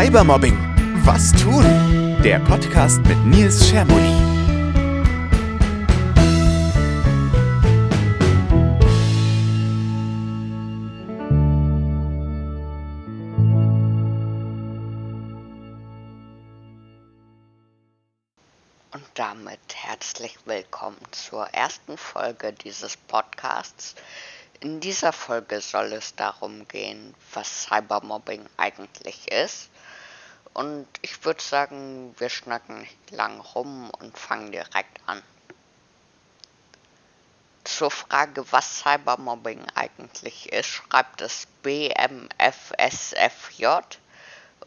Cybermobbing. Was tun? Der Podcast mit Nils Schermoli. Und damit herzlich willkommen zur ersten Folge dieses Podcasts. In dieser Folge soll es darum gehen, was Cybermobbing eigentlich ist. Und ich würde sagen, wir schnacken lang rum und fangen direkt an. Zur Frage, was Cybermobbing eigentlich ist, schreibt es BMFSFJ.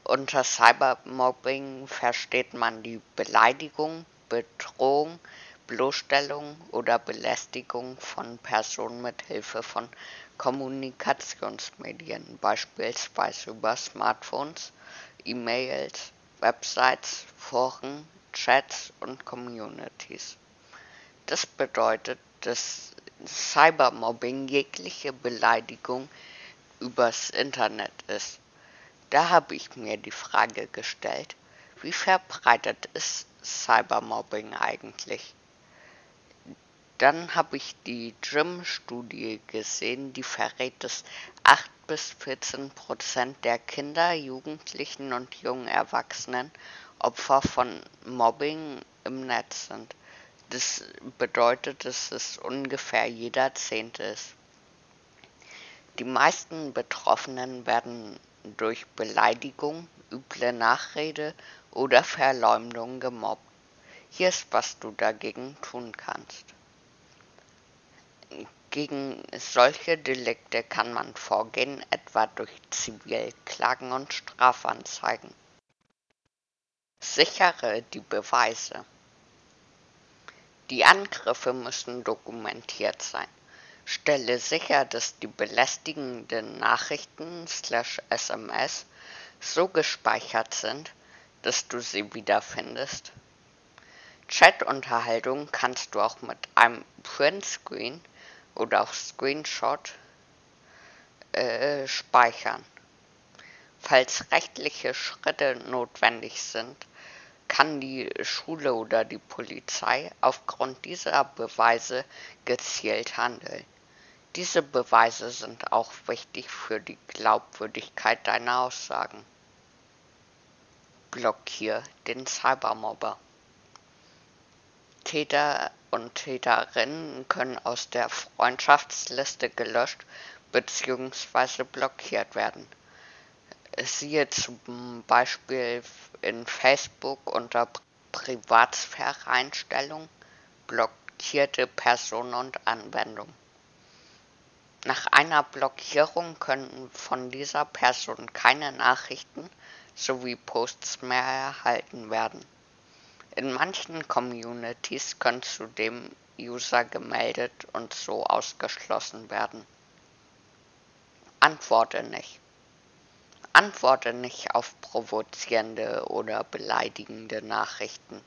Unter Cybermobbing versteht man die Beleidigung, Bedrohung, Bloßstellung oder Belästigung von Personen mit Hilfe von Kommunikationsmedien, beispielsweise über Smartphones, E-Mails, Websites, Foren, Chats und Communities. Das bedeutet, dass Cybermobbing jegliche Beleidigung übers Internet ist. Da habe ich mir die Frage gestellt, wie verbreitet ist Cybermobbing eigentlich? Dann habe ich die Gym-Studie gesehen, die verrät, dass 8 bis 14 Prozent der Kinder, Jugendlichen und jungen Erwachsenen Opfer von Mobbing im Netz sind. Das bedeutet, dass es ungefähr jeder Zehnte ist. Die meisten Betroffenen werden durch Beleidigung, üble Nachrede oder Verleumdung gemobbt. Hier ist, was du dagegen tun kannst. Gegen solche Delikte kann man vorgehen, etwa durch Zivilklagen und Strafanzeigen. Sichere die Beweise. Die Angriffe müssen dokumentiert sein. Stelle sicher, dass die belästigenden Nachrichten slash SMS so gespeichert sind, dass du sie wiederfindest. Chat-Unterhaltung kannst du auch mit einem Printscreen oder auch Screenshot äh, speichern. Falls rechtliche Schritte notwendig sind, kann die Schule oder die Polizei aufgrund dieser Beweise gezielt handeln. Diese Beweise sind auch wichtig für die Glaubwürdigkeit deiner Aussagen. Blockier den Cybermobber. Täter und Täterinnen können aus der Freundschaftsliste gelöscht bzw. blockiert werden. Siehe zum Beispiel in Facebook unter Privatsphäre-Einstellung blockierte Person und Anwendung. Nach einer Blockierung können von dieser Person keine Nachrichten sowie Posts mehr erhalten werden. In manchen Communities können zudem User gemeldet und so ausgeschlossen werden. Antworte nicht. Antworte nicht auf provozierende oder beleidigende Nachrichten,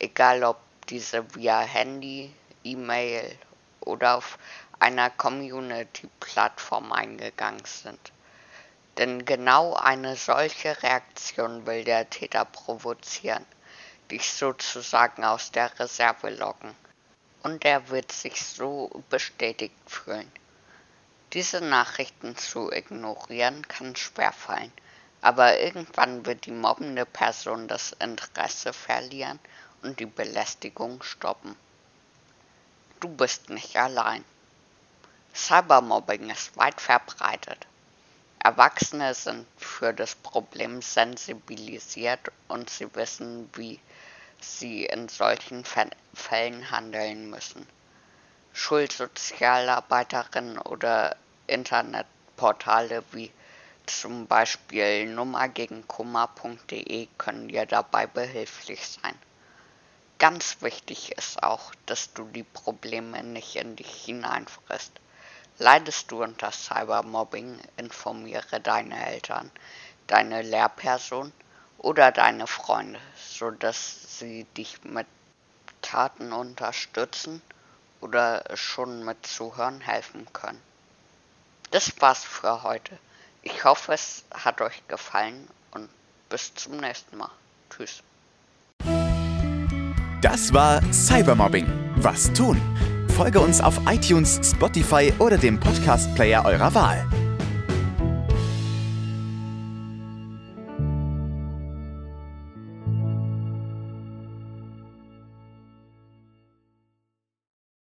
egal ob diese via Handy, E-Mail oder auf einer Community-Plattform eingegangen sind. Denn genau eine solche Reaktion will der Täter provozieren dich sozusagen aus der Reserve locken. Und er wird sich so bestätigt fühlen. Diese Nachrichten zu ignorieren kann schwerfallen, aber irgendwann wird die mobbende Person das Interesse verlieren und die Belästigung stoppen. Du bist nicht allein. Cybermobbing ist weit verbreitet. Erwachsene sind für das Problem sensibilisiert und sie wissen, wie sie in solchen Fällen handeln müssen. Schulsozialarbeiterinnen oder Internetportale wie zum Beispiel nummergegenkummer.de können dir dabei behilflich sein. Ganz wichtig ist auch, dass du die Probleme nicht in dich hineinfrisst. Leidest du unter Cybermobbing, informiere deine Eltern, deine Lehrperson oder deine Freunde, sodass sie dich mit Taten unterstützen oder schon mit Zuhören helfen können. Das war's für heute. Ich hoffe, es hat euch gefallen und bis zum nächsten Mal. Tschüss. Das war Cybermobbing. Was tun? Folge uns auf iTunes, Spotify oder dem Podcast-Player eurer Wahl.